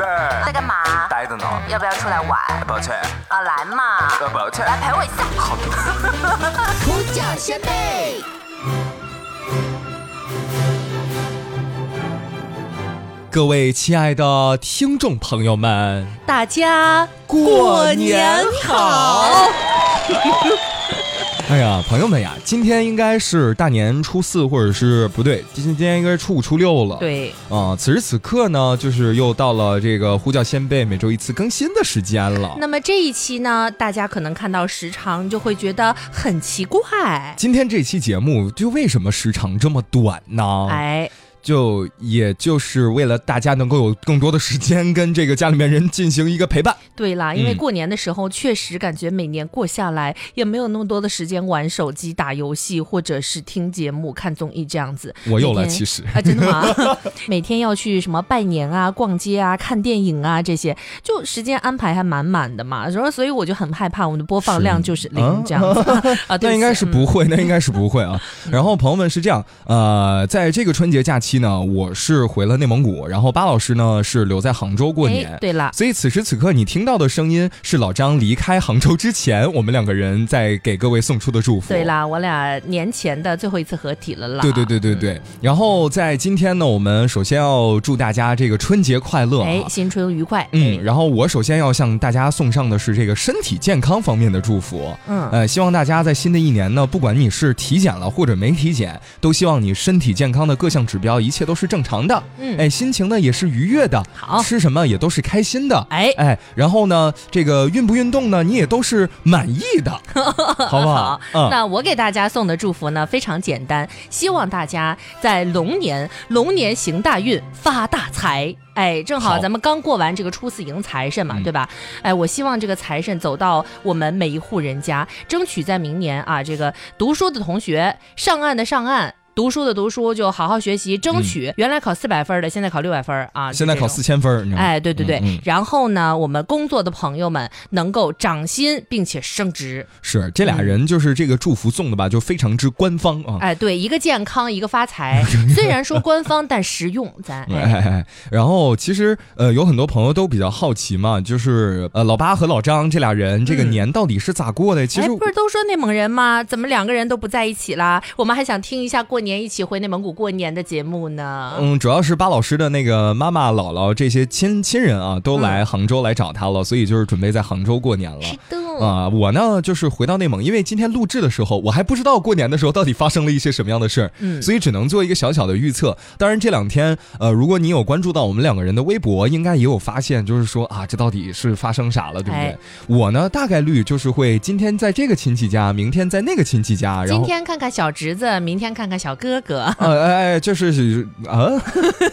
贝，在干嘛？呆着呢。要不要出来玩？抱歉，啊，来嘛，呃，抱歉。来陪我一下。好的。呼叫先辈，各位亲爱的听众朋友们，大家过年好！哎呀，朋友们呀，今天应该是大年初四，或者是不对，今天应该是初五、初六了。对，啊、此时此刻呢，就是又到了这个呼叫先辈每周一次更新的时间了。那么这一期呢，大家可能看到时长就会觉得很奇怪。今天这期节目就为什么时长这么短呢？哎，就也就是为了大家能够有更多的时间跟这个家里面人进行一个陪伴。对啦，因为嗯过年的时候，确实感觉每年过下来也没有那么多的时间玩手机、打游戏，或者是听节目、看综艺这样子。我有了，其实。啊，真的吗？每天要去什么拜年啊、逛街啊、看电影啊这些，就时间安排还满满的嘛。然后，所以我就很害怕我们的播放量就是零啊这样子 啊。对 那应该是不会，那应该是不会啊。然后朋友们是这样，呃，在这个春节假期呢，我是回了内蒙古，然后巴老师呢是留在杭州过年。哎，对了，所以此时此刻你听到的声音是老张离开杭州之前，我们两个人在给各位送出的祝福。对啦，我俩年前的最后一次合体了啦。对对对对对。然后在今天呢，我们首先要祝大家这个春节快乐、啊。哎，新春愉快。嗯，然后我首先要向大家送上的是这个身体健康方面的祝福。嗯呃，希望大家在新的一年呢，不管你是体检了或者没体检，都希望你身体健康的各项指标一切都是正常的。嗯哎，心情呢也是愉悦的，好吃什么也都是开心的。哎哎，然后呢，这个运不运动呢，你也都是满意的，好不好？嗯，那我给大家送的祝福呢非常简单，希望大家在龙年龙年行大运，发大财。哎，正好好咱们刚过完这个初四迎财神嘛，嗯对吧？哎，我希望这个财神走到我们每一户人家，争取在明年啊，这个读书的同学上岸的上岸。读书的读书，就好好学习，争取原来考四百分的，现在考六百分啊！现在考四千分哎，对对对，嗯嗯然后呢，我们工作的朋友们能够涨薪并且升职。是这俩人就是这个祝福送的吧，就非常之官方啊。哎，对，一个健康，一个发财。虽然说官方，但实用，咱哎 哎。哎哎，然后其实呃，有很多朋友都比较好奇嘛，就是呃，老八和老张这俩人这个嗯年到底是咋过的？其哎，实不是都说内蒙人吗？怎么两个人都不在一起啦？我们还想听一下过年一起回内蒙古过年的节目呢。嗯，主要是巴老师的那个妈妈、姥姥这些亲亲人啊，都来杭州来找他了，所以就是准备在杭州过年了。是的，啊、我呢就是回到内蒙，因为今天录制的时候，我还不知道过年的时候到底发生了一些什么样的事儿，嗯所以只能做一个小小的预测。当然这两天，呃，如果你有关注到我们两个人的微博，应该也有发现，就是说啊，这到底是发生啥了，对不对？哎我呢大概率就是会今天在这个亲戚家，明天在那个亲戚家，然后今后。天看看小侄子，明天看看小哥哥。呃，哎哎，就是啊，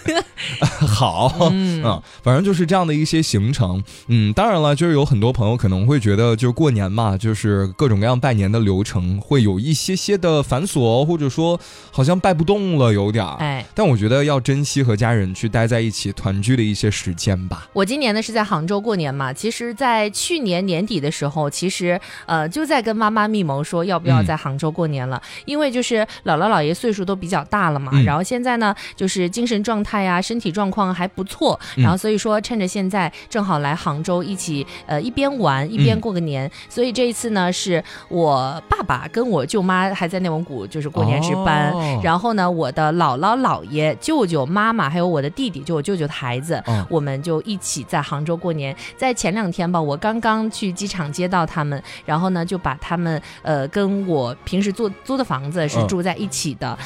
好，嗯啊，反正就是这样的一些行程。嗯，当然了，就是有很多朋友可能会觉得，就是过年嘛，就是各种各样拜年的流程会有一些些的繁琐，或者说好像拜不动了，有点儿。哎，但我觉得要珍惜和家人去待在一起团聚的一些时间吧。我今年呢是在杭州过年嘛，其实，在去年年底的时候，其实呃就在跟妈妈密谋说要不要嗯。在杭州过年了，因为就是姥姥姥爷岁数都比较大了嘛，嗯。然后现在呢就是精神状态呀、身体状况还不错，嗯然后所以说趁着现在正好来杭州一起呃一边玩一边嗯。过个年，所以这一次呢是我爸爸跟我舅妈还在内蒙古就是过年值班，哦然后呢我的姥姥姥爷、舅舅妈妈还有我的弟弟，就我舅舅的孩子。嗯我们就一起在杭州过年。在前两天吧，我刚刚去机场接到他们，然后呢就把他们呃跟我平时租租的房子是嗯住在一起的，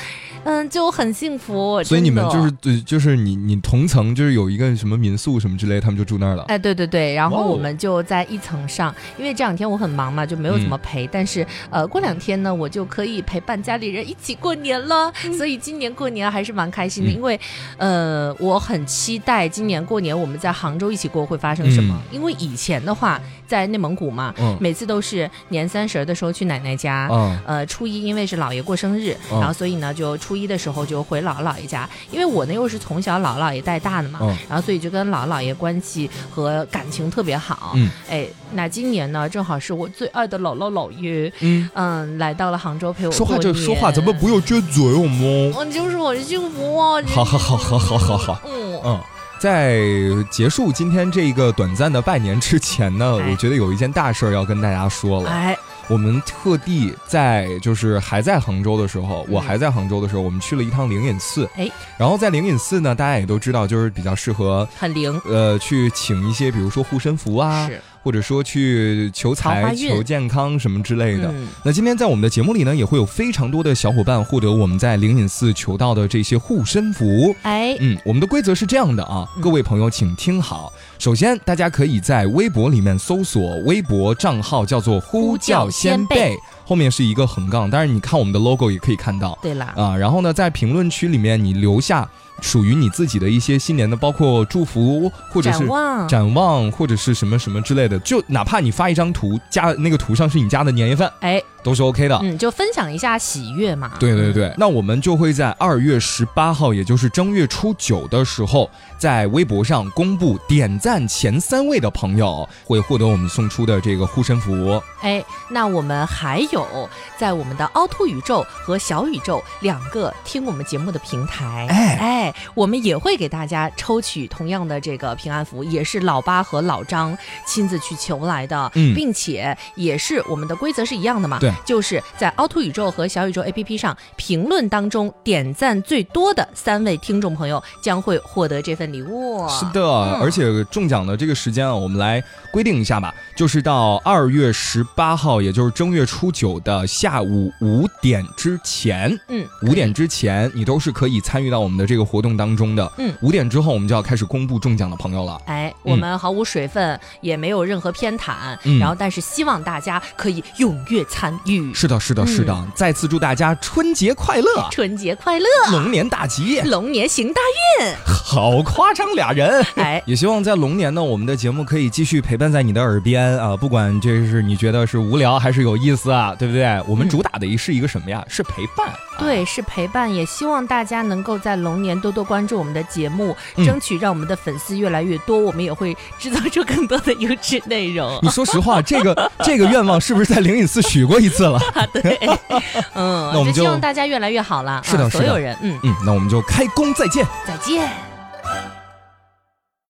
嗯，就很幸福。所以你们就是对，就是你你同层就是有一个什么民宿什么之类，他们就住那儿了。哎，对对对，然后我们就在一层上，因为这两天我很忙嘛，就没有怎么嗯陪。但是呃，过两天呢，我就可以陪伴家里人一起过年了。所以今年过年还是蛮开心的，嗯因为呃，我很期待今年过年我们在杭州一起过会发生什么。因为以前的话，在内蒙古嘛，嗯每次都是年三十的时候去奶奶家。嗯呃，初一因为是姥爷过生日，嗯然后所以呢，就初一的时候就回姥姥姥爷家，因为我呢又是从小姥姥姥爷带大的嘛，嗯然后所以就跟姥姥姥爷关系和感情特别好。嗯哎，那今年呢，正好是我最爱的姥姥姥爷，嗯，嗯，来到了杭州陪我说话就说话，咱们不要撅嘴我们？嗯，就是很幸福哦。好好好好好好好，嗯，嗯。在结束今天这个短暂的拜年之前呢，哎我觉得有一件大事儿要跟大家说了。哎，我们特地在就是还在杭州的时候，嗯我还在杭州的时候，我们去了一趟灵隐寺。哎，然后在灵隐寺呢，大家也都知道，就是比较适合很灵，呃去请一些，比如说护身符啊，是，或者说去求财、求健康什么之类的。嗯，那今天在我们的节目里呢，也会有非常多的小伙伴获得我们在灵隐寺求到的这些护身符。哎，嗯，我们的规则是这样的啊，嗯各位朋友请听好。首先，大家可以在微博里面搜索微博账号叫做“呼叫先辈”，后面是一个横杠，但是你看我们的 logo 也可以看到对啦，啊。然后呢，在评论区里面你留下属于你自己的一些新年的，包括祝福或者是展望，展望或者是什么什么之类的，就哪怕你发一张图，加那个图上是你家的年夜饭，哎，都是 OK 的。嗯，就分享一下喜悦嘛。对对对，那我们就会在二月十八号，也就是正月初九的时候，在微博上公布点赞前三位的朋友会获得我们送出的这个护身符。哎，那我们还有在我们的凹凸宇宙和小宇宙两个听我们节目的平台，哎哎，我们也会给大家抽取同样的这个平安符，也是老八和老张亲自去求来的，嗯并且也是我们的规则是一样的嘛，对就是在凹凸宇宙和小宇宙 APP 上评论当中点赞最多的三位听众朋友将会获得这份礼物。是的，嗯而且中奖的这个时间啊，我们来规定一下吧，就是到二月十八号，也就是正月初九的下午五点之前。嗯，五点之前，你都是可以参与到我们的这个活动当中的。嗯五点之后，我们就要开始公布中奖的朋友了。哎，我们毫无水分，也没有任何偏袒，嗯然后但是希望大家可以踊跃参与。是的，是的，是的。嗯再次祝大家春节快乐，春节快乐，龙年大吉，龙年行大运好夸张俩人。运！哎，也希望在龙年呢，我们的节目可以继续陪伴在你的耳边啊，不管这是你觉得是无聊还是有意思啊，对不对？我们嗯主打的是一个什么呀？是陪伴。啊对，是陪伴，也希望大家能够在龙年多多关注我们的节目，嗯争取让我们的粉丝越来越多，我们也会制造出更多的优质内容你。说实话，这个这个愿望是不是在灵隐寺许过一次了？对，嗯，那我们就希望大家越来越好了。是的是的啊所有人，嗯，嗯，那我们就开工再见。再见。